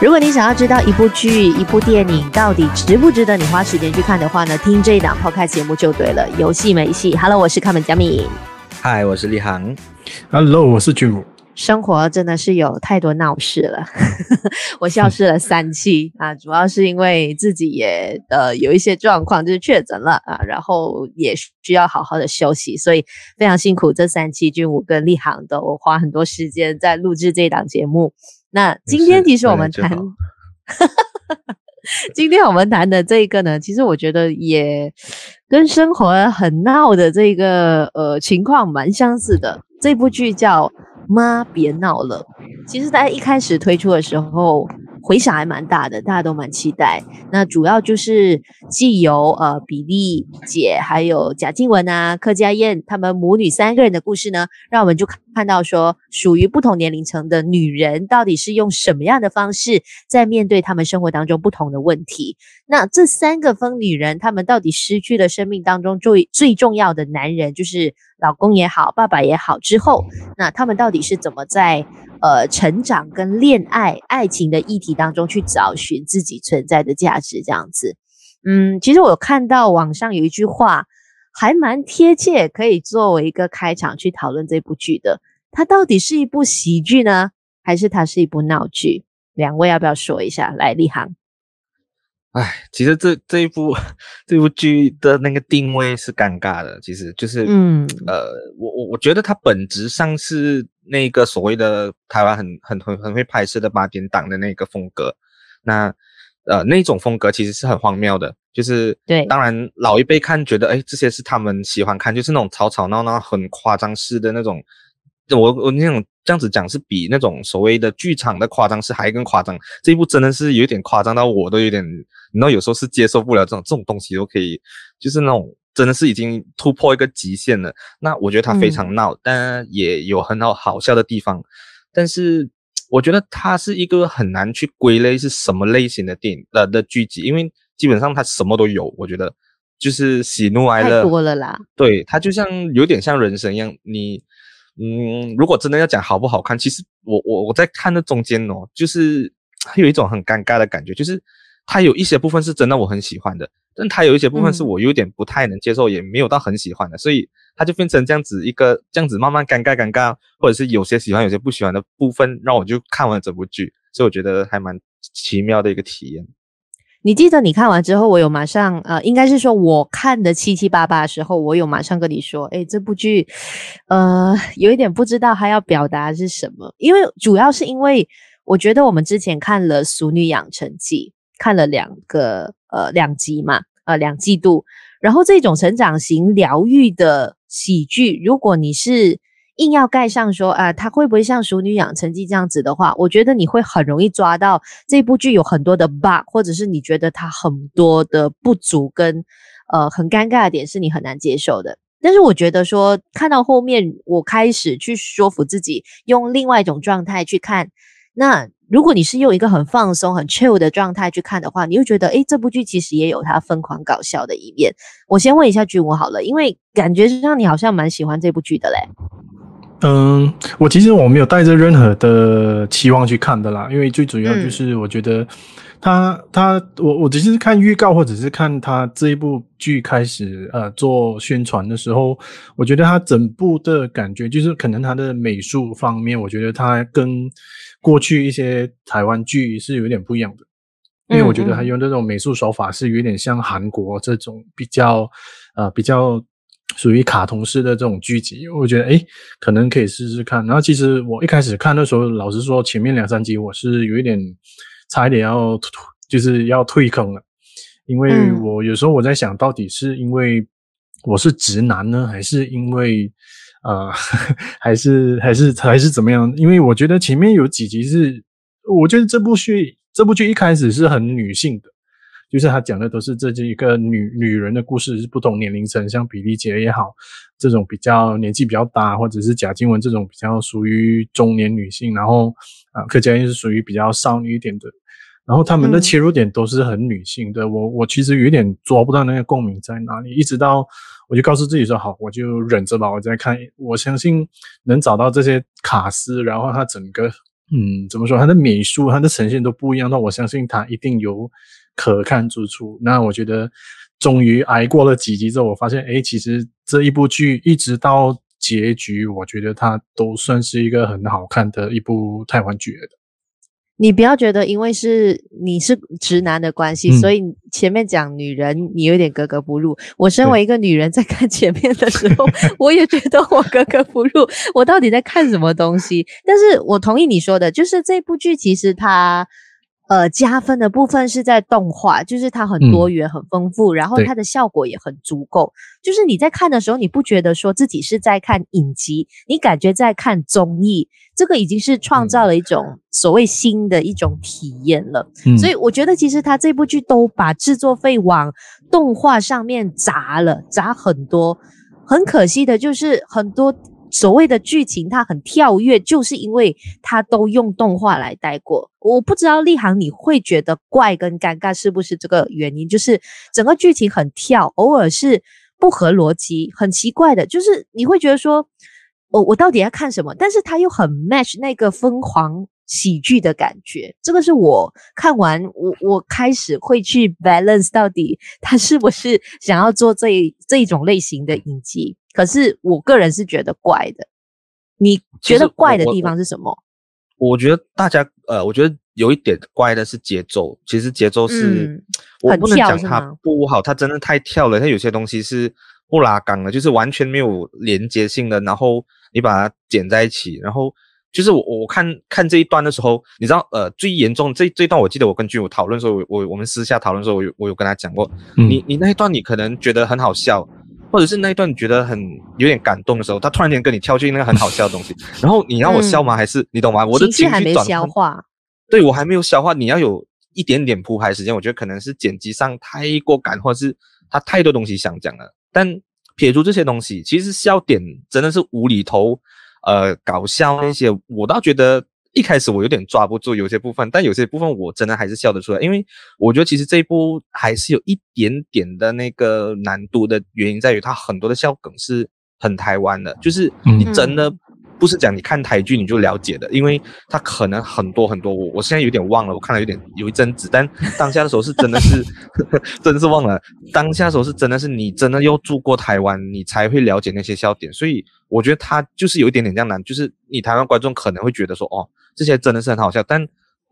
如果你想要知道一部剧、一部电影到底值不值得你花时间去看的话呢，听这一档 Podcast 节目就对了。有戏没戏，Hello，我是卡门嘉敏。Hi，我是立航。Hello，我是君武。生活真的是有太多闹事了，我消失了三期啊，主要是因为自己也呃有一些状况，就是确诊了啊，然后也需要好好的休息，所以非常辛苦。这三期君武跟立航都花很多时间在录制这档节目。那今天其实我们谈，今天我们谈的这个呢，其实我觉得也跟生活很闹的这个呃情况蛮相似的。这部剧叫。妈，别闹了！其实，在一开始推出的时候，回响还蛮大的，大家都蛮期待。那主要就是既有呃比利姐，还有贾静雯啊、柯佳嬿他们母女三个人的故事呢，让我们就看到说，属于不同年龄层的女人到底是用什么样的方式在面对他们生活当中不同的问题。那这三个疯女人，她们到底失去了生命当中最最重要的男人，就是老公也好，爸爸也好之后，那她们到底是怎么在呃成长跟恋爱、爱情的议题当中去找寻自己存在的价值？这样子，嗯，其实我看到网上有一句话还蛮贴切，可以作为一个开场去讨论这部剧的。它到底是一部喜剧呢，还是它是一部闹剧？两位要不要说一下？来，立航。哎，其实这这一部这部剧的那个定位是尴尬的，其实就是，嗯，呃，我我我觉得它本质上是那个所谓的台湾很很很很会拍摄的八点档的那个风格，那呃那种风格其实是很荒谬的，就是对，当然老一辈看觉得，哎，这些是他们喜欢看，就是那种吵吵闹闹、很夸张式的那种。我我那种这样子讲是比那种所谓的剧场的夸张是还更夸张，这一部真的是有点夸张到我都有点，你知道有时候是接受不了这种这种东西都可以，就是那种真的是已经突破一个极限了。那我觉得他非常闹，嗯、但也有很好好笑的地方。但是我觉得它是一个很难去归类是什么类型的电影的的剧集，因为基本上它什么都有。我觉得就是喜怒哀乐太多了啦。对，它就像有点像人生一样，你。嗯，如果真的要讲好不好看，其实我我我在看的中间哦，就是 有一种很尴尬的感觉，就是它有一些部分是真的我很喜欢的，但它有一些部分是我有点不太能接受，嗯、也没有到很喜欢的，所以它就变成这样子一个这样子慢慢尴尬尴尬，或者是有些喜欢有些不喜欢的部分，让我就看完整部剧，所以我觉得还蛮奇妙的一个体验。你记得你看完之后，我有马上呃，应该是说我看的七七八八的时候，我有马上跟你说，诶，这部剧，呃，有一点不知道他要表达是什么，因为主要是因为我觉得我们之前看了《俗女养成记》，看了两个呃两集嘛，呃两季度，然后这种成长型疗愈的喜剧，如果你是。硬要盖上说啊，它会不会像《熟女养成记》这样子的话，我觉得你会很容易抓到这部剧有很多的 bug，或者是你觉得它很多的不足跟呃很尴尬的点是你很难接受的。但是我觉得说看到后面，我开始去说服自己用另外一种状态去看。那如果你是用一个很放松、很 chill 的状态去看的话，你会觉得诶，这部剧其实也有它疯狂搞笑的一面。我先问一下君武好了，因为感觉上你好像蛮喜欢这部剧的嘞。嗯，我其实我没有带着任何的期望去看的啦，因为最主要就是我觉得他他我我只是看预告或者是看他这一部剧开始呃做宣传的时候，我觉得他整部的感觉就是可能他的美术方面，我觉得他跟过去一些台湾剧是有点不一样的，因为我觉得他用这种美术手法是有点像韩国这种比较呃比较。属于卡通式的这种剧集，我觉得诶，可能可以试试看。然后其实我一开始看的时候，老实说，前面两三集我是有一点差一点要就是要退坑了，因为我有时候我在想到底是因为我是直男呢，还是因为呃，还是还是还是怎么样？因为我觉得前面有几集是，我觉得这部剧这部剧一开始是很女性的。就是他讲的都是这一个女女人的故事，是不同年龄层，像比利姐也好，这种比较年纪比较大，或者是贾静雯这种比较属于中年女性，然后啊，柯佳嬿是属于比较少女一点的，然后他们的切入点都是很女性的。嗯、我我其实有点抓不到那个共鸣在哪里，一直到我就告诉自己说好，我就忍着吧，我再看。我相信能找到这些卡司，然后他整个嗯，怎么说？它的美术、它的呈现都不一样。那我相信它一定有可看之处。那我觉得，终于挨过了几集之后，我发现，哎，其实这一部剧一直到结局，我觉得它都算是一个很好看的一部台湾剧的。你不要觉得，因为是你是直男的关系，嗯、所以前面讲女人你有点格格不入。我身为一个女人，在看前面的时候，我也觉得我格格不入。我到底在看什么东西？但是我同意你说的，就是这部剧其实它。呃，加分的部分是在动画，就是它很多元、很丰富，嗯、然后它的效果也很足够。就是你在看的时候，你不觉得说自己是在看影集，你感觉在看综艺，这个已经是创造了一种所谓新的一种体验了。嗯、所以我觉得，其实它这部剧都把制作费往动画上面砸了，砸很多。很可惜的就是很多。所谓的剧情它很跳跃，就是因为它都用动画来带过。我不知道立行你会觉得怪跟尴尬是不是这个原因？就是整个剧情很跳，偶尔是不合逻辑，很奇怪的。就是你会觉得说，我我到底要看什么？但是它又很 match 那个疯狂喜剧的感觉。这个是我看完，我我开始会去 balance 到底他是不是想要做这一这一种类型的影集。可是我个人是觉得怪的，你觉得怪的地方是什么？我，我觉得大家呃，我觉得有一点怪的是节奏。其实节奏是，嗯、我不能讲它不好，它真的太跳了。它有些东西是不拉纲的，就是完全没有连接性的。然后你把它剪在一起，然后就是我我看看这一段的时候，你知道呃，最严重这这一段，我记得我跟君武讨论的时候，我我我们私下讨论的时候，我有我有跟他讲过，嗯、你你那一段你可能觉得很好笑。或者是那一段你觉得很有点感动的时候，他突然间跟你跳进那个很好笑的东西，然后你让我笑吗？还是你懂吗？我的情绪还没消化，对，我还没有消化。你要有一点点铺排时间，我觉得可能是剪辑上太过赶，或者是他太多东西想讲了。但撇除这些东西，其实笑点真的是无厘头，呃，搞笑那些，我倒觉得。一开始我有点抓不住有些部分，但有些部分我真的还是笑得出来，因为我觉得其实这一部还是有一点点的那个难度的原因在于它很多的笑梗是很台湾的，就是你真的。不是讲你看台剧你就了解的，因为它可能很多很多，我我现在有点忘了，我看了有点有一阵子，但当下的时候是真的是，真的是忘了。当下的时候是真的是你真的要住过台湾，你才会了解那些笑点，所以我觉得它就是有一点点这样难，就是你台湾观众可能会觉得说，哦，这些真的是很好笑，但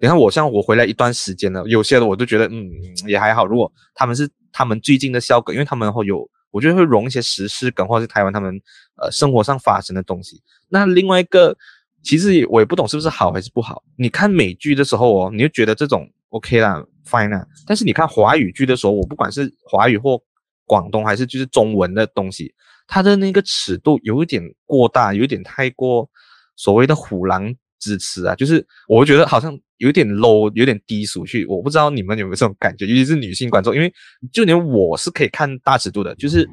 你看我像我回来一段时间了，有些的我都觉得嗯也还好。如果他们是他们最近的笑梗，因为他们会有。我觉得会融一些时事梗，或者是台湾他们呃生活上发生的东西。那另外一个，其实我也不懂是不是好还是不好。你看美剧的时候哦，你就觉得这种 OK 啦，fine 啦。但是你看华语剧的时候，我不管是华语或广东还是就是中文的东西，它的那个尺度有一点过大，有一点太过所谓的虎狼之词啊，就是我觉得好像。有点 low，有点低俗去，我不知道你们有没有这种感觉，尤其是女性观众，因为就连我是可以看大尺度的，就是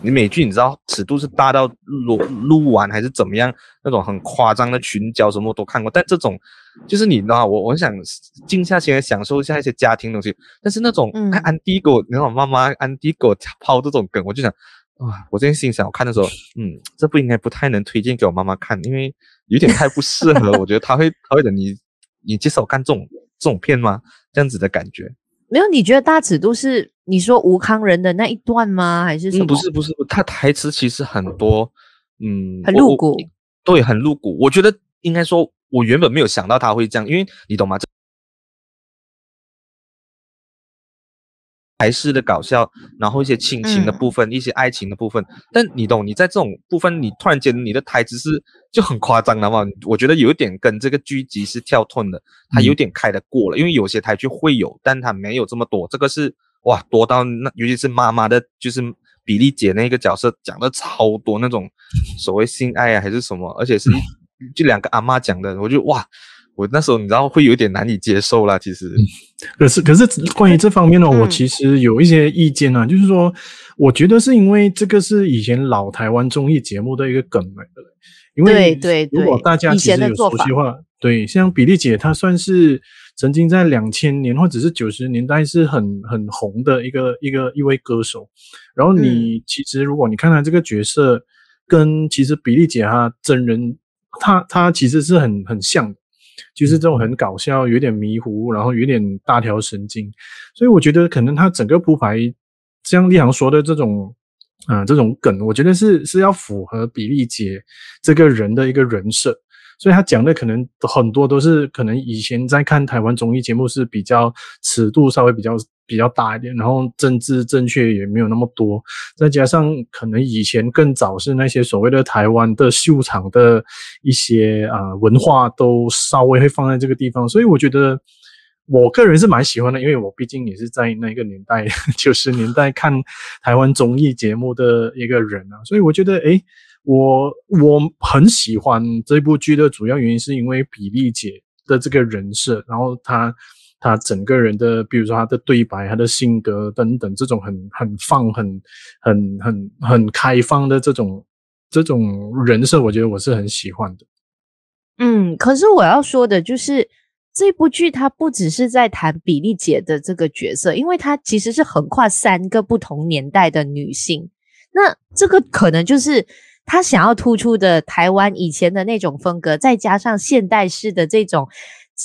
你美剧你知道尺度是大到录录完还是怎么样，那种很夸张的群交什么都看过，但这种就是你知道我我想静下心来享受一下一些家庭东西，但是那种安迪给我那种妈妈安迪给我抛这种梗，我就想啊，我真心想我看的时候，嗯，这部应该不太能推荐给我妈妈看，因为有点太不适合，我觉得她会她会等你。你接受看这种这种片吗？这样子的感觉没有？你觉得大尺度是你说吴康仁的那一段吗？还是什么？嗯、不是不是，他台词其实很多，嗯，很露骨，对，很露骨。我觉得应该说，我原本没有想到他会这样，因为你懂吗？台式的搞笑，然后一些亲情的部分，嗯、一些爱情的部分，但你懂？你在这种部分，你突然间你的台词是就很夸张了嘛？我觉得有一点跟这个剧集是跳脱的，它有点开得过了，嗯、因为有些台剧会有，但它没有这么多。这个是哇，多到那，尤其是妈妈的，就是比利姐那个角色讲的超多那种所谓性爱啊还是什么，而且是 就两个阿妈讲的，我就哇。我那时候你知道会有点难以接受啦，其实。可是可是关于这方面呢，我其实有一些意见啊，就是说，我觉得是因为这个是以前老台湾综艺节目的一个梗来的。因为对对，如果大家其实有熟悉的话，对，像比利姐她算是曾经在两千年或者是九十年代是很很红的一个一个一位歌手。然后你其实如果你看她这个角色，跟其实比利姐她真人，她她其实是很很像的。就是这种很搞笑，有点迷糊，然后有点大条神经。所以我觉得可能他整个铺排，像立行说的这种，啊、这种梗，我觉得是是要符合比利姐这个人的一个人设。所以他讲的可能很多都是可能以前在看台湾综艺节目是比较尺度稍微比较比较大一点，然后政治正确也没有那么多，再加上可能以前更早是那些所谓的台湾的秀场的一些啊、文化都稍微会放在这个地方，所以我觉得我个人是蛮喜欢的，因为我毕竟也是在那个年代九十年代看台湾综艺节目的一个人啊，所以我觉得诶。我我很喜欢这部剧的主要原因是因为比利姐的这个人设，然后她她整个人的，比如说她的对白、她的性格等等，这种很很放、很很很很开放的这种这种人设，我觉得我是很喜欢的。嗯，可是我要说的就是这部剧它不只是在谈比利姐的这个角色，因为它其实是横跨三个不同年代的女性，那这个可能就是。他想要突出的台湾以前的那种风格，再加上现代式的这种，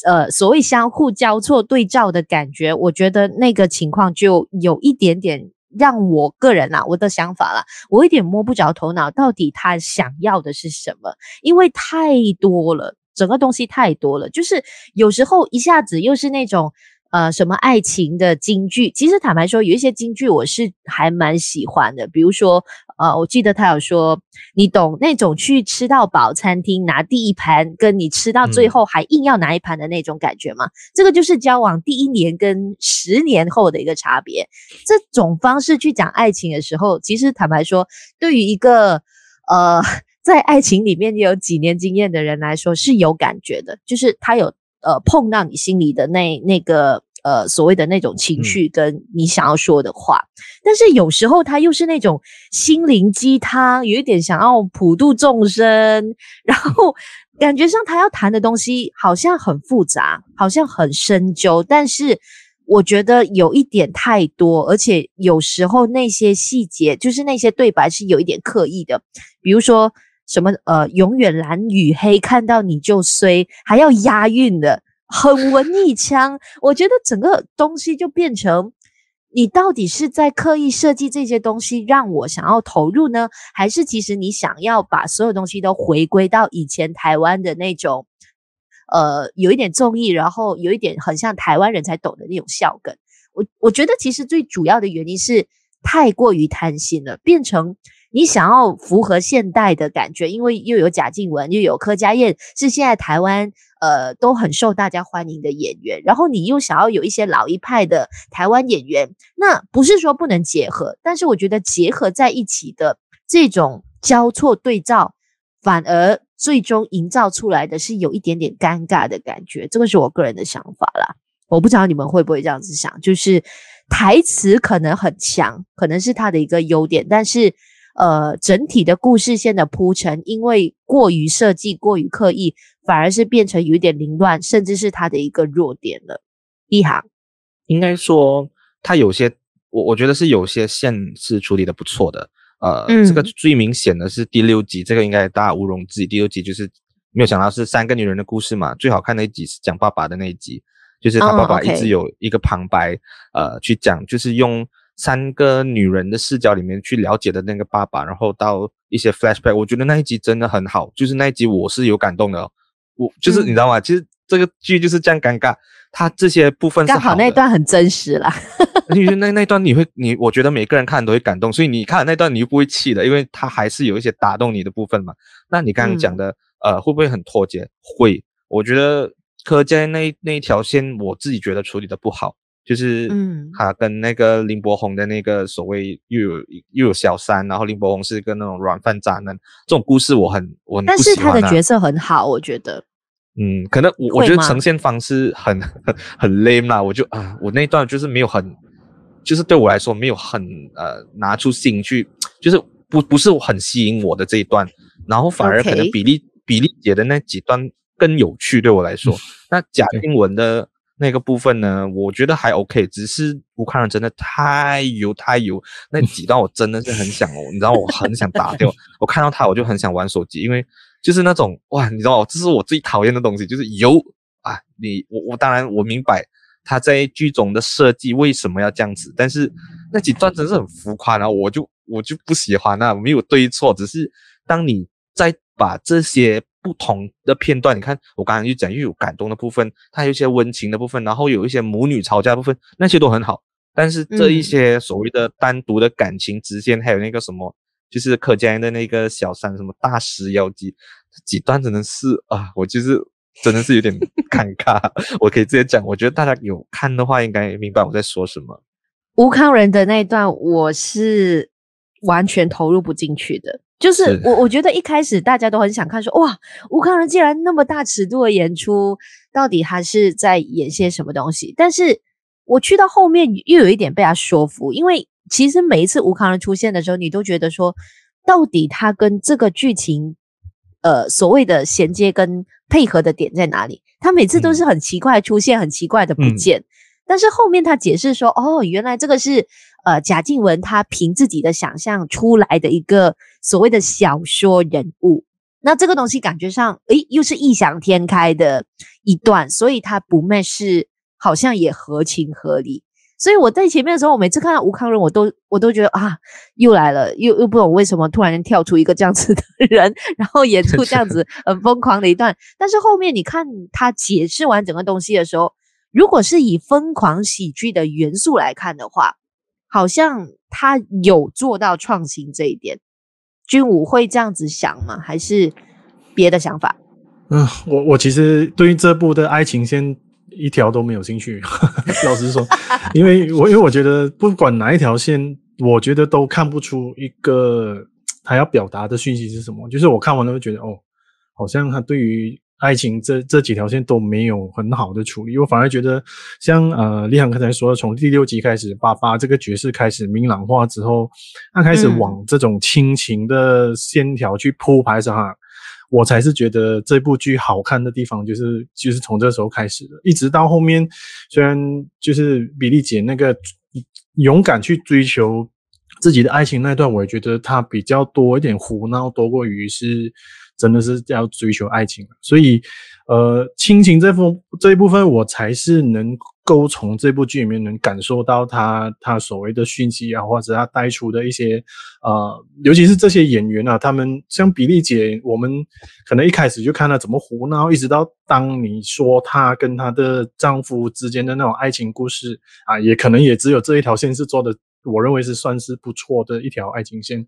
呃，所谓相互交错对照的感觉，我觉得那个情况就有一点点让我个人啊，我的想法啦，我有点摸不着头脑，到底他想要的是什么？因为太多了，整个东西太多了，就是有时候一下子又是那种。呃，什么爱情的金句？其实坦白说，有一些金句我是还蛮喜欢的。比如说，呃，我记得他有说，你懂那种去吃到饱餐厅拿第一盘，跟你吃到最后还硬要拿一盘的那种感觉吗？嗯。这个就是交往第一年跟十年后的一个差别。这种方式去讲爱情的时候，其实坦白说，对于一个呃 在爱情里面有几年经验的人来说是有感觉的，就是他有。呃，碰到你心里的那那个呃所谓的那种情绪，跟你想要说的话，嗯，但是有时候他又是那种心灵鸡汤，有一点想要普度众生，然后感觉上他要谈的东西好像很复杂，好像很深究，但是我觉得有一点太多，而且有时候那些细节，就是那些对白是有一点刻意的，比如说。什么呃，永远蓝与黑，看到你就衰，还要押韵的，很文艺腔。我觉得整个东西就变成，你到底是在刻意设计这些东西让我想要投入呢，还是其实你想要把所有东西都回归到以前台湾的那种，呃，有一点综艺，然后有一点很像台湾人才懂的那种笑梗。我我觉得其实最主要的原因是太过于贪心了，变成。你想要符合现代的感觉，因为又有贾静雯，又有柯佳嬿，是现在台湾呃都很受大家欢迎的演员。然后你又想要有一些老一派的台湾演员，那不是说不能结合，但是我觉得结合在一起的这种交错对照，反而最终营造出来的是有一点点尴尬的感觉。这个是我个人的想法啦，我不知道你们会不会这样子想，就是台词可能很强，可能是他的一个优点，但是。呃，整体的故事线的铺陈，因为过于设计、过于刻意，反而是变成有点凌乱，甚至是它的一个弱点了。一行，应该说，它有些，我我觉得是有些线是处理的不错的。呃、嗯，这个最明显的是第六集，这个应该大家毋庸置疑。第六集就是没有想到是三个女人的故事嘛，最好看的一集是讲爸爸的那一集，就是他爸爸一直有一个旁白，呃，去讲，就是用。三个女人的视角里面去了解的那个爸爸，然后到一些 flashback，我觉得那一集真的很好，就是那一集我是有感动的，我就是你知道吗？嗯、其实这个剧就是这样尴尬，它这些部分是好，刚好那一段很真实啦，因为那那段你会你我觉得每个人看都会感动，所以你看那段你又不会气的，因为它还是有一些打动你的部分嘛。那你刚刚讲的、嗯、呃会不会很脱节？会，我觉得柯佳那那一条线我自己觉得处理的不好。就是，嗯，他跟那个林柏宏的那个所谓又有又有小三，然后林柏宏是一个那种软饭渣男，这种故事我很我。但是他的角色很好，我觉得。嗯，可能我我觉得呈现方式很很很 lame 啦，我就啊，我那一段就是没有很，就是对我来说没有很呃拿出心去，就是不不是很吸引我的这一段，然后反而可能比利.比利姐的那几段更有趣，对我来说。那贾静雯的。那个部分呢，我觉得还 OK，只是吴慷仁真的太油太油，那几段我真的是很想哦，你知道我很想打掉，我看到他我就很想玩手机，因为就是那种哇，你知道这是我最讨厌的东西，就是油啊，你我我当然我明白他在剧中的设计为什么要这样子，但是那几段真是很浮夸，然后我就我就不喜欢那没有对错，只是当你在把这些不同的片段，你看我刚刚就讲又有感动的部分，它有一些温情的部分，然后有一些母女吵架的部分，那些都很好。但是这一些所谓的单独的感情支线，嗯、还有那个什么，就是柯佳嬿的那个小三什么大石妖姬，这几段真的是啊，我就是真的是有点尴尬。我可以直接讲，我觉得大家有看的话，应该明白我在说什么。吴康仁的那一段，我是完全投入不进去的。就是我，是我觉得一开始大家都很想看说，说哇，吴康仁竟然那么大尺度的演出，到底他是在演些什么东西？但是。我去到后面又有一点被他说服，因为其实每一次吴康仁出现的时候，你都觉得说，到底他跟这个剧情，呃，所谓的衔接跟配合的点在哪里？他每次都是很奇怪出现，嗯、很奇怪的不见。嗯、但是后面他解释说，哦，原来这个是呃贾静雯她凭自己的想象出来的一个所谓的小说人物。那这个东西感觉上，诶，又是异想天开的一段，所以他不卖是。好像也合情合理，所以我在前面的时候，我每次看到吴康仁，我都我都觉得啊，又来了，又又不懂为什么突然跳出一个这样子的人，然后演出这样子很疯狂的一段。但是后面你看他解释完整个东西的时候，如果是以疯狂喜剧的元素来看的话，好像他有做到创新这一点。君武会这样子想吗？还是别的想法？嗯，我我其实对于这部的爱情线。一条都没有兴趣，老实说，因为我因为我觉得不管哪一条线，我觉得都看不出一个 他要表达的讯息是什么。就是我看完了会觉得，哦，好像他对于爱情这这几条线都没有很好的处理。我反而觉得像呃，立航刚才说的，从第六集开始，爸爸这个角色开始明朗化之后，他开始往这种亲情的线条去铺排上。哈。我才是觉得这部剧好看的地方，就是就是从这时候开始的，一直到后面，虽然就是比利姐那个勇敢去追求自己的爱情那段，我也觉得她比较多一点胡闹，多过于是真的是要追求爱情，所以。呃，亲情这部这一部分，我才是能够从这部剧里面能感受到他他所谓的讯息啊，或者他带出的一些呃，尤其是这些演员啊，他们像比利姐，我们可能一开始就看他怎么胡闹，一直到当你说她跟她的丈夫之间的那种爱情故事啊，也可能也只有这一条线是做的，我认为是算是不错的一条爱情线，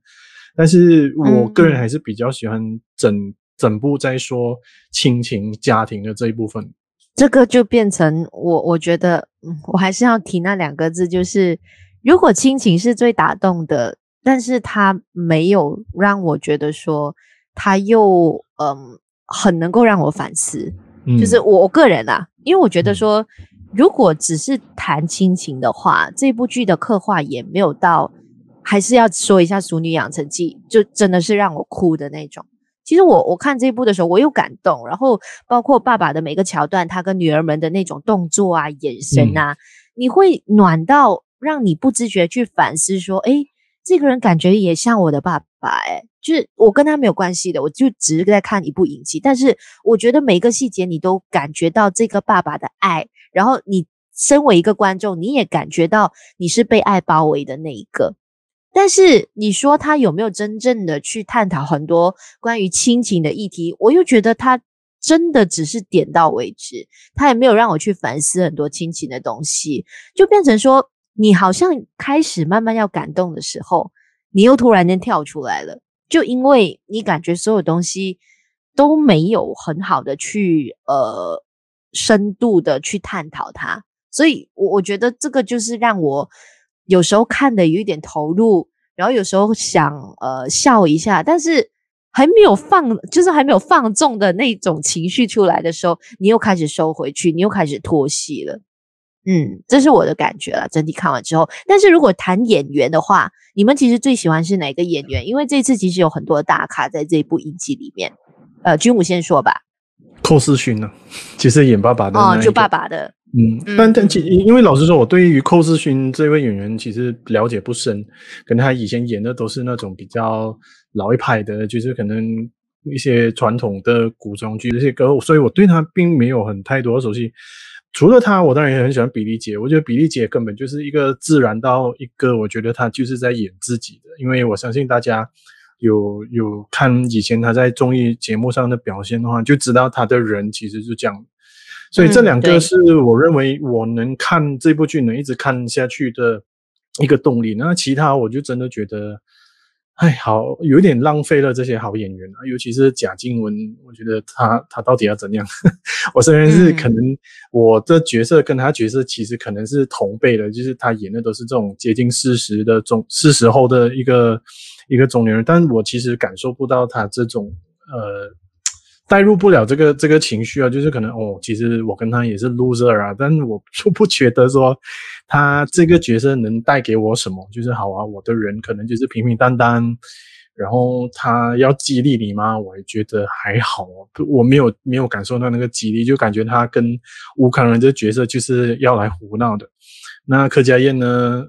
但是我个人还是比较喜欢整。整部在说亲情家庭的这一部分，这个就变成我我觉得，嗯，我还是要提那两个字，就是如果亲情是最打动的，但是他没有让我觉得说他又嗯很能够让我反思，嗯，就是我我个人啊，因为我觉得说如果只是谈亲情的话，这部剧的刻画也没有到，还是要说一下《熟女养成记》，就真的是让我哭的那种。其实我我看这一部的时候，我有感动，然后包括爸爸的每个桥段，他跟女儿们的那种动作啊、眼神啊，嗯、你会暖到让你不自觉去反思说，诶，这个人感觉也像我的爸爸，诶，就是我跟他没有关系的，我就只是在看一部影集，但是我觉得每一个细节你都感觉到这个爸爸的爱，然后你身为一个观众，你也感觉到你是被爱包围的那一个。但是你说他有没有真正的去探讨很多关于亲情的议题？我又觉得他真的只是点到为止，他也没有让我去反思很多亲情的东西，就变成说你好像开始慢慢要感动的时候，你又突然间跳出来了，就因为你感觉所有东西都没有很好的去呃深度的去探讨它，所以我我觉得这个就是让我。有时候看的有一点投入，然后有时候想呃笑一下，但是还没有放，就是还没有放纵的那种情绪出来的时候，你又开始收回去，你又开始脱戏了。嗯，这是我的感觉了。整体看完之后，但是如果谈演员的话，你们其实最喜欢是哪个演员？因为这次其实有很多大咖在这一部影集里面。呃，君武先说吧。寇世勋呢，其实演爸爸的哦，就爸爸的。嗯，但但其因为老实说，我对于寇世勋这位演员其实了解不深，可能他以前演的都是那种比较老一派的，就是可能一些传统的古装剧这些歌，所以我对他并没有很太多的熟悉。除了他，我当然也很喜欢比利姐。我觉得比利姐根本就是一个自然到一个，我觉得他就是在演自己的。因为我相信大家有有看以前他在综艺节目上的表现的话，就知道他的人其实是这样。所以这两个是我认为我能看这部剧能一直看下去的一个动力。那其他我就真的觉得。哎，好，有点浪费了这些好演员啊，尤其是贾静雯，我觉得她她到底要怎样？我虽然是可能我的角色跟她角色其实可能是同辈的，就是她演的都是这种接近四十的中四十后的一个一个中年人，但我其实感受不到她这种呃。带入不了这个这个情绪啊，就是可能哦，其实我跟他也是 loser 啊，但是我就不觉得说他这个角色能带给我什么。就是好啊，我的人可能就是平平淡淡，然后他要激励你吗？我也觉得还好啊，我没有没有感受到那个激励，就感觉他跟乌克兰这个角色就是要来胡闹的。那柯佳燕呢，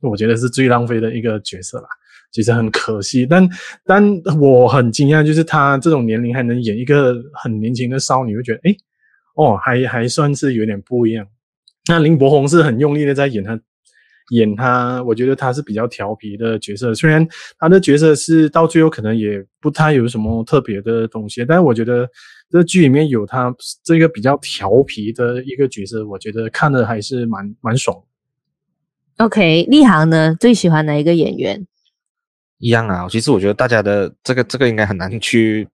我觉得是最浪费的一个角色啦。其实很可惜，但但我很惊讶，就是他这种年龄还能演一个很年轻的少女，会觉得诶哦，还还算是有点不一样。那林柏宏是很用力的在演他，演他，我觉得他是比较调皮的角色，虽然他的角色是到最后可能也不太有什么特别的东西，但是我觉得这剧里面有他这个比较调皮的一个角色，我觉得看的还是蛮蛮爽。OK，立航呢，最喜欢哪一个演员？一样啊，其实我觉得大家的这个这个应该很难去，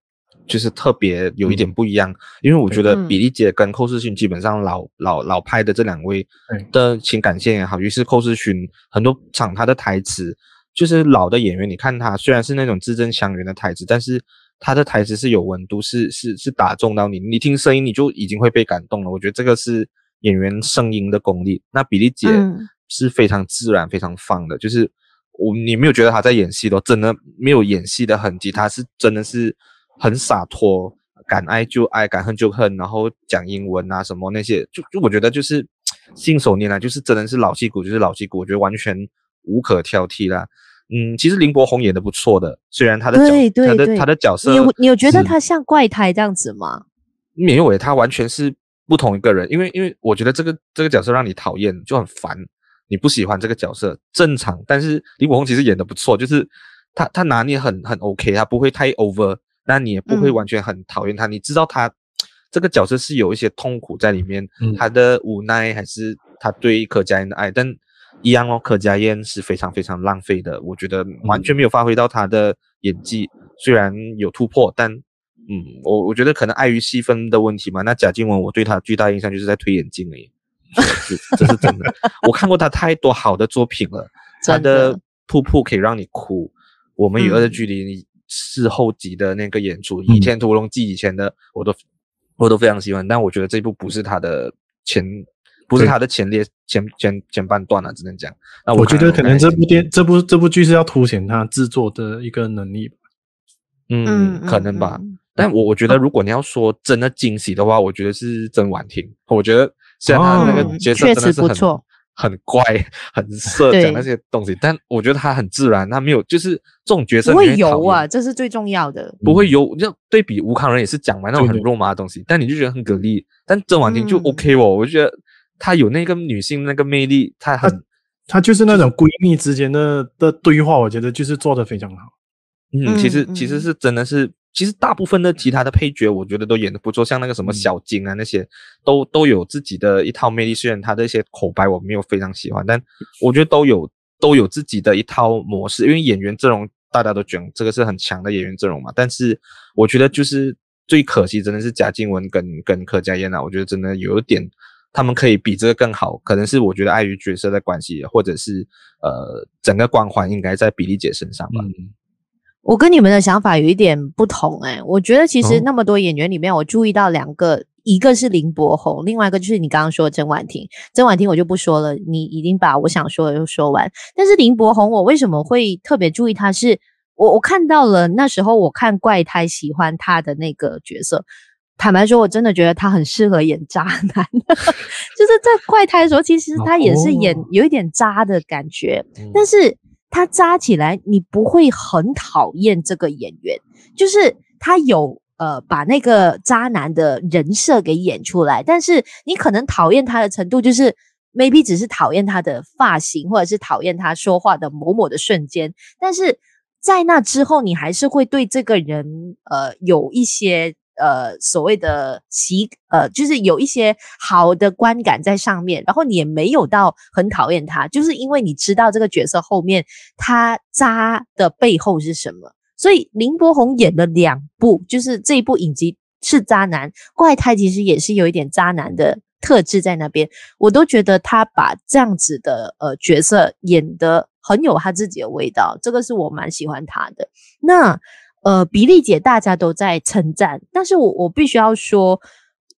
就是特别有一点不一样，嗯、因为我觉得比利姐跟寇世勋基本上老老老派的这两位的情感线也好，于是寇世勋很多场他的台词就是老的演员，你看他虽然是那种字正腔圆的台词，但是他的台词是有温度，是是是打中到你，你听声音你就已经会被感动了。我觉得这个是演员声音的功力。那比利姐是非常自然、非常放的，就是。我你没有觉得他在演戏咯，真的没有演戏的痕迹，他是真的是很洒脱，敢爱就爱，敢恨就恨，然后讲英文啊什么那些，就就我觉得就是信手拈来，就是真的是老戏骨，就是老戏骨，我觉得完全无可挑剔啦。嗯，其实林柏宏演的不错的，虽然他的角对对对他的他的角色，你有你有觉得他像怪胎这样子吗？没有诶，他完全是不同一个人，因为因为我觉得这个这个角色让你讨厌就很烦。你不喜欢这个角色正常，但是李国宏其实演的不错，就是他他拿捏很很 OK，他不会太 over，那你也不会完全很讨厌他，嗯、你知道他这个角色是有一些痛苦在里面，嗯、他的无奈还是他对柯佳嬿的爱，但一样哦，柯佳嬿是非常非常浪费的，我觉得完全没有发挥到他的演技，嗯、虽然有突破，但嗯，我我觉得可能碍于戏份的问题嘛。那贾静雯，我对她最大印象就是在推眼镜而已。这是真的，我看过他太多好的作品了。他的《瀑布》可以让你哭，《我们与恶的距离》事后集的那个演出，《倚天屠龙记》以前的我都我都非常喜欢。但我觉得这部不是他的前，不是他的前列前前前半段了，只能讲。那我觉得可能这部电这部这部剧是要凸显他制作的一个能力吧。嗯，可能吧。但我我觉得如果你要说真的惊喜的话，我觉得是曾婉婷。我觉得。虽然他那个角色真的是很、哦、很怪、很色讲那些东西，但我觉得他很自然，他没有就是这种角色不会油啊，这是最重要的。不会油，就对比吴康仁也是讲完那种很肉麻的东西，但你就觉得很给力。但郑婉婷就 OK 哦，嗯、我就觉得她有那个女性那个魅力，她很，她就是那种闺蜜之间的的对话，我觉得就是做的非常好。嗯，其实其实是真的是。其实大部分的其他的配角，我觉得都演得不错，像那个什么小金啊，那些都都有自己的一套魅力。虽然他的一些口白我没有非常喜欢，但我觉得都有都有自己的一套模式。因为演员阵容大家都讲这个是很强的演员阵容嘛，但是我觉得就是最可惜真的是贾静雯跟跟柯佳嬿啊，我觉得真的有一点他们可以比这个更好，可能是我觉得碍于角色的关系，或者是呃整个光环应该在比利姐身上吧。嗯我跟你们的想法有一点不同哎、欸，我觉得其实那么多演员里面，我注意到两个，哦、一个是林柏宏，另外一个就是你刚刚说的曾婉婷。曾婉婷我就不说了，你已经把我想说的都说完。但是林柏宏，我为什么会特别注意他是？是我我看到了那时候我看怪胎喜欢他的那个角色。坦白说，我真的觉得他很适合演渣男，就是在怪胎的时候，其实他也是演有一点渣的感觉，哦、但是。他渣起来，你不会很讨厌这个演员，就是他有呃把那个渣男的人设给演出来，但是你可能讨厌他的程度，就是 maybe 只是讨厌他的发型，或者是讨厌他说话的某某的瞬间，但是在那之后，你还是会对这个人呃有一些。呃，所谓的喜，呃，就是有一些好的观感在上面，然后你也没有到很讨厌他，就是因为你知道这个角色后面他渣的背后是什么。所以林柏宏演了两部，就是这一部影集是渣男，怪胎其实也是有一点渣男的特质在那边，我都觉得他把这样子的呃角色演得很有他自己的味道，这个是我蛮喜欢他的。那。呃，比利姐大家都在称赞，但是我我必须要说，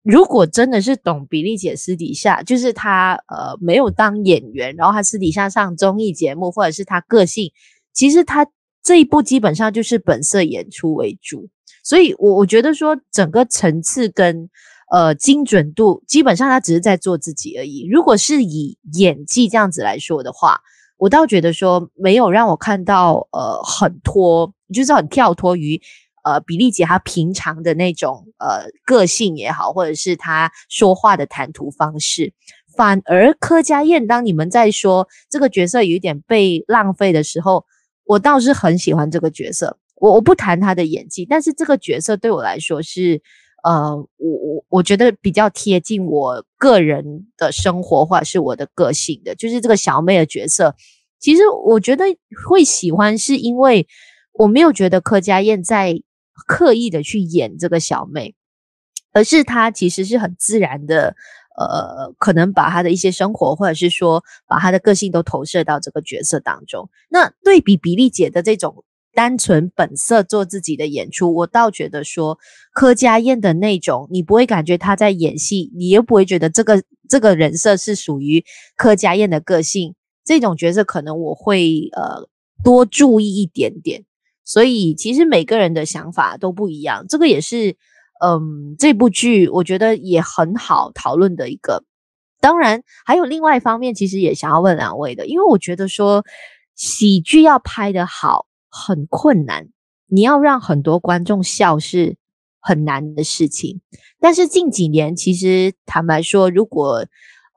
如果真的是懂比利姐私底下，就是她呃没有当演员，然后她私底下上综艺节目，或者是她个性，其实她这一部基本上就是本色演出为主，所以我我觉得说整个层次跟呃精准度，基本上她只是在做自己而已。如果是以演技这样子来说的话，我倒觉得说没有让我看到呃很脱。就是很跳脱于呃比利姐她平常的那种呃个性也好，或者是她说话的谈吐方式，反而柯佳燕当你们在说这个角色有一点被浪费的时候，我倒是很喜欢这个角色。我我不谈她的演技，但是这个角色对我来说是呃我我我觉得比较贴近我个人的生活或者是我的个性的，就是这个小妹的角色。其实我觉得会喜欢是因为。我没有觉得柯佳嬿在刻意的去演这个小妹，而是她其实是很自然的，呃，可能把她的一些生活，或者是说把她的个性都投射到这个角色当中。那对比比利姐的这种单纯本色做自己的演出，我倒觉得说柯佳嬿的那种，你不会感觉她在演戏，你又不会觉得这个这个人设是属于柯佳嬿的个性，这种角色可能我会呃多注意一点点。所以其实每个人的想法都不一样，这个也是，嗯，这部剧我觉得也很好讨论的一个。当然，还有另外一方面，其实也想要问两位的，因为我觉得说喜剧要拍得好很困难，你要让很多观众笑是很难的事情。但是近几年，其实坦白说，如果，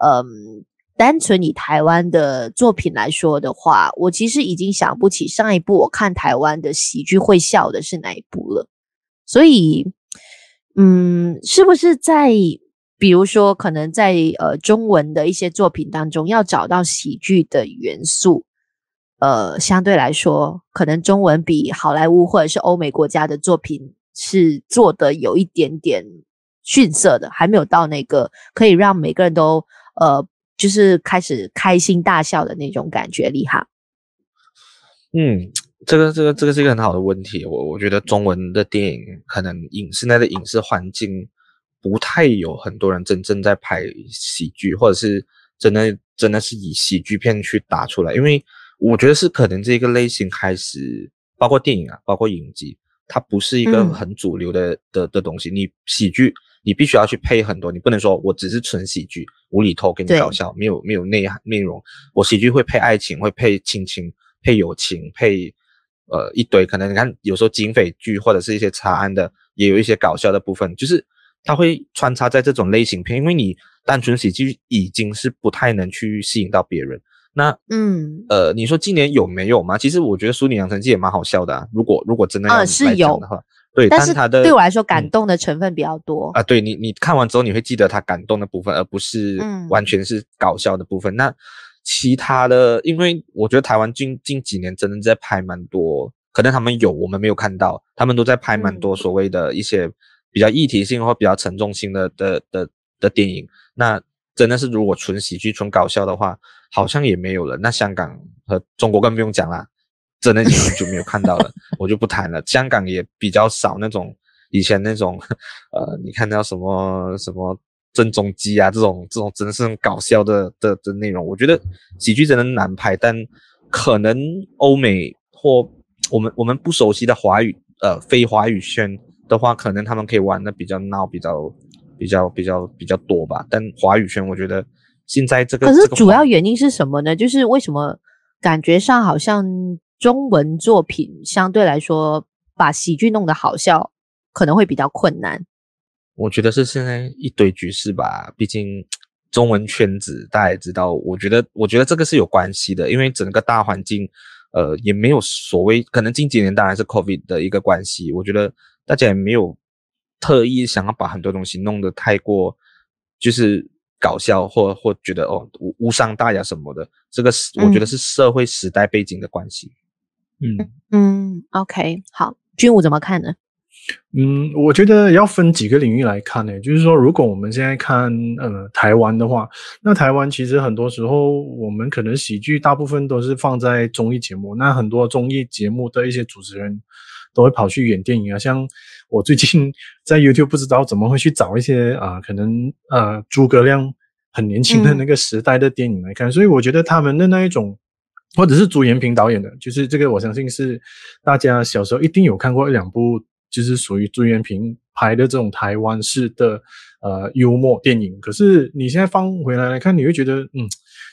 嗯。单纯以台湾的作品来说的话，我其实已经想不起上一部我看台湾的喜剧会笑的是哪一部了。所以，嗯，是不是在比如说可能在呃中文的一些作品当中要找到喜剧的元素，呃，相对来说，可能中文比好莱坞或者是欧美国家的作品是做的有一点点逊色的，还没有到那个可以让每个人都呃。就是开始开心大笑的那种感觉，厉害。嗯，这个这个这个是一个很好的问题。我我觉得中文的电影可能影视内的影视环境不太有很多人真正在拍喜剧，或者是真的真的是以喜剧片去打出来。因为我觉得是可能这个类型开始，包括电影啊，包括影集，它不是一个很主流的、嗯、的的东西。你喜剧。你必须要去配很多，你不能说我只是纯喜剧，无厘头给你搞笑，没有没有内涵内容。我喜剧会配爱情，会配亲情，配友情，配呃一堆。可能你看有时候警匪剧或者是一些查案的，也有一些搞笑的部分，就是它会穿插在这种类型片。因为你单纯喜剧已经是不太能去吸引到别人。那嗯呃，你说今年有没有吗？其实我觉得《淑女养成记》也蛮好笑的啊。如果如果真的要来讲的话。呃对，但是他的对我来说感动的成分比较多、嗯、啊。对你，你看完之后你会记得他感动的部分，而不是完全是搞笑的部分。嗯、那其他的，因为我觉得台湾近近几年真的在拍蛮多，可能他们有我们没有看到，他们都在拍蛮多所谓的一些比较议题性或比较沉重性的的的的电影。那真的是如果纯喜剧、纯搞笑的话，好像也没有了。那香港和中国更不用讲啦。真的已经很久没有看到了，我就不谈了。香港也比较少那种以前那种，呃，你看到什么什么郑中基啊这种这种真的是很搞笑的的的内容。我觉得喜剧真的难拍，但可能欧美或我们我们不熟悉的华语呃非华语圈的话，可能他们可以玩的比较闹，比较比较比较比较多吧。但华语圈我觉得现在这个可是主要原因是什么呢？就是为什么？感觉上好像中文作品相对来说把喜剧弄得好笑可能会比较困难。我觉得是现在一堆局势吧，毕竟 中文圈子大家也知道，我觉得我觉得这个是有关系的，因为整个大环境，呃，也没有所谓，可能近几年当然是 COVID 的一个关系，我觉得大家也没有特意想要把很多东西弄得太过，就是。搞笑或或觉得哦无无伤大雅什么的，这个是我觉得是社会时代背景的关系。嗯嗯，OK，好，军武怎么看呢？嗯，我觉得要分几个领域来看呢，就是说，如果我们现在看呃台湾的话，那台湾其实很多时候我们可能喜剧大部分都是放在综艺节目，那很多综艺节目的一些主持人都会跑去演电影啊，像。我最近 在 YouTube 不知道怎么会去找一些啊、呃，可能呃诸葛亮很年轻的那个时代的电影来看，嗯、所以我觉得他们的那一种，或者是朱延平导演的，就是这个我相信是大家小时候一定有看过一两部，就是属于朱延平拍的这种台湾式的呃幽默电影。可是你现在放回来来看，你会觉得嗯，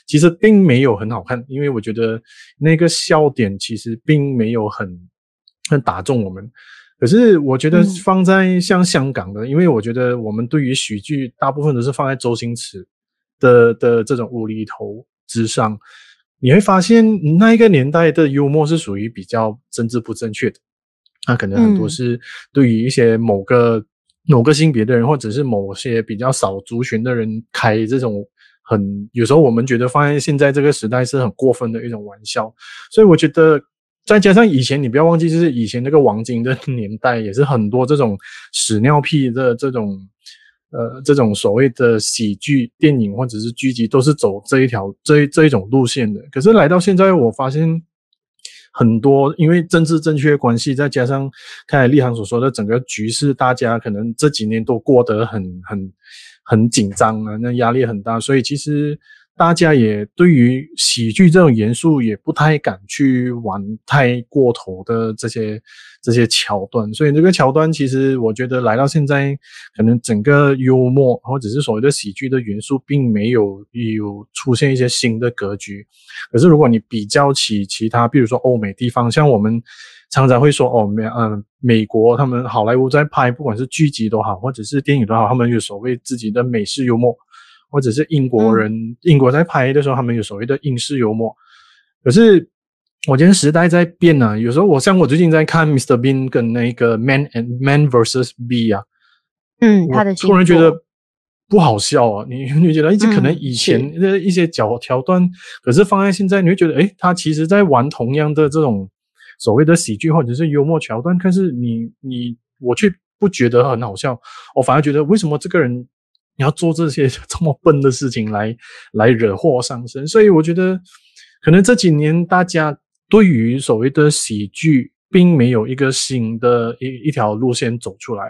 其实并没有很好看，因为我觉得那个笑点其实并没有很很打中我们。可是我觉得放在像香港的，嗯、因为我觉得我们对于喜剧大部分都是放在周星驰的的这种无厘头之上，你会发现那一个年代的幽默是属于比较政治不正确的，那可能很多是对于一些某个、嗯、某个性别的人，或者是某些比较少族群的人开这种很有时候我们觉得放在现在这个时代是很过分的一种玩笑，所以我觉得。再加上以前，你不要忘记，就是以前那个王晶的年代，也是很多这种屎尿屁的这种，呃，这种所谓的喜剧电影或者是剧集，都是走这一条这一这一种路线的。可是来到现在，我发现很多因为政治正确关系，再加上刚才立航所说的整个局势，大家可能这几年都过得很很很紧张啊，那压力很大，所以其实。大家也对于喜剧这种元素也不太敢去玩太过头的这些这些桥段，所以这个桥段其实我觉得来到现在，可能整个幽默或者是所谓的喜剧的元素并没有有出现一些新的格局。可是如果你比较起其他，比如说欧美地方，像我们常常会说哦，美嗯美国他们好莱坞在拍，不管是剧集都好，或者是电影都好，他们有所谓自己的美式幽默。或者是英国人，嗯、英国在拍的时候，他们有所谓的英式幽默。可是我觉得时代在变啊，有时候我像我最近在看 Mr. Bean 跟那个 Man and Man vs. B 啊，嗯，他的突然觉得不好笑啊。你 你觉得一直可能以前的一些角桥段，嗯、可是放在现在，你会觉得，诶，他其实在玩同样的这种所谓的喜剧或者是幽默桥段，可是你你我却不觉得很好笑，我反而觉得为什么这个人。你要做这些 这么笨的事情来来惹祸上身，所以我觉得可能这几年大家对于所谓的喜剧并没有一个新的一一条路线走出来，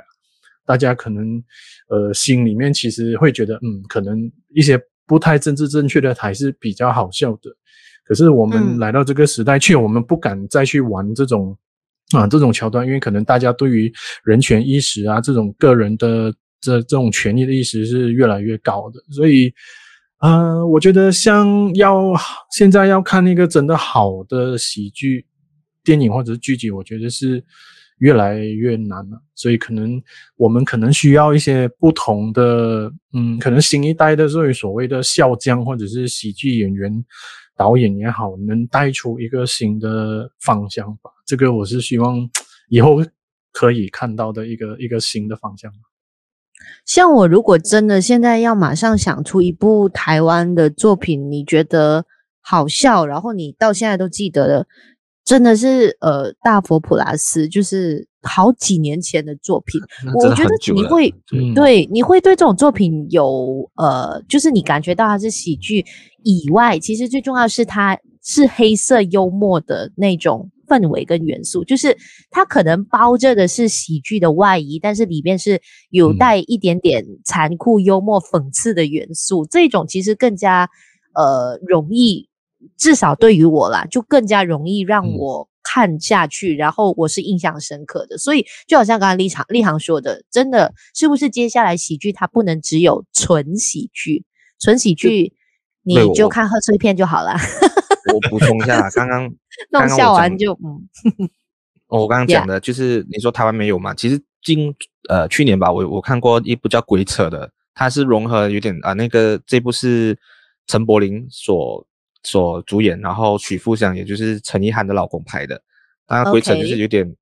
大家可能呃心里面其实会觉得嗯，可能一些不太政治正确的还是比较好笑的，可是我们来到这个时代，却我们不敢再去玩这种啊这种桥段，因为可能大家对于人权意识啊这种个人的。这这种权利的意识是越来越高的，所以，呃，我觉得像要现在要看一个真的好的喜剧电影或者是剧集，我觉得是越来越难了。所以，可能我们可能需要一些不同的，嗯，可能新一代的所谓所谓的笑匠或者是喜剧演员、导演也好，能带出一个新的方向吧。这个我是希望以后可以看到的一个一个新的方向。像我如果真的现在要马上想出一部台湾的作品，你觉得好笑，然后你到现在都记得的，真的是呃大佛普拉斯，就是好几年前的作品。我觉得你会、嗯、对你会对这种作品有呃，就是你感觉到它是喜剧以外，其实最重要是它是黑色幽默的那种。氛围跟元素，就是它可能包着的是喜剧的外衣，但是里面是有带一点点残酷、幽默、讽刺的元素。嗯、这种其实更加呃容易，至少对于我啦，就更加容易让我看下去，嗯、然后我是印象深刻的。所以就好像刚才立场立航说的，真的是不是接下来喜剧它不能只有纯喜剧，纯喜剧你就看贺岁片就好了。我补充一下，刚刚 弄笑完就嗯，我刚刚讲的就是你说台湾没有嘛？其实今呃去年吧，我我看过一部叫《鬼扯》的，它是融合有点啊、呃，那个这部是陈柏霖所所主演，然后许富祥也就是陈意涵的老公拍的，当然《鬼扯》就是有点。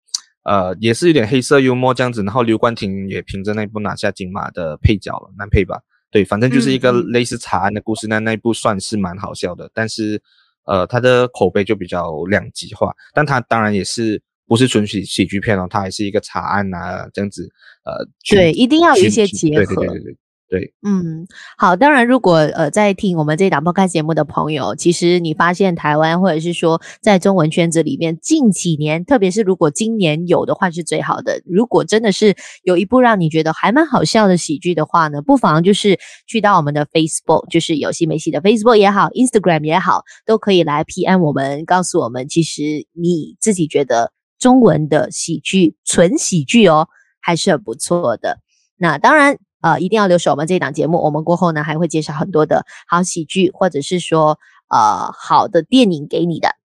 呃，也是有点黑色幽默这样子，然后刘冠廷也凭着那部拿下金马的配角了，男配吧，对，反正就是一个类似查案的故事，那、嗯、那一部算是蛮好笑的，但是，呃，它的口碑就比较两极化，但它当然也是不是纯喜喜剧片哦，它还是一个查案啊这样子，呃，对，一定要有一些结合，对对对对。对，对嗯，好，当然，如果呃在听我们这档播客节目的朋友，其实你发现台湾或者是说在中文圈子里面近几年，特别是如果今年有的话是最好的。如果真的是有一部让你觉得还蛮好笑的喜剧的话呢，不妨就是去到我们的 Facebook，就是有戏没戏的 Facebook 也好，Instagram 也好，都可以来 PM 我们，告诉我们其实你自己觉得中文的喜剧纯喜剧哦，还是很不错的。那当然。呃，一定要留守我们这一档节目。我们过后呢，还会介绍很多的好喜剧，或者是说，呃，好的电影给你的。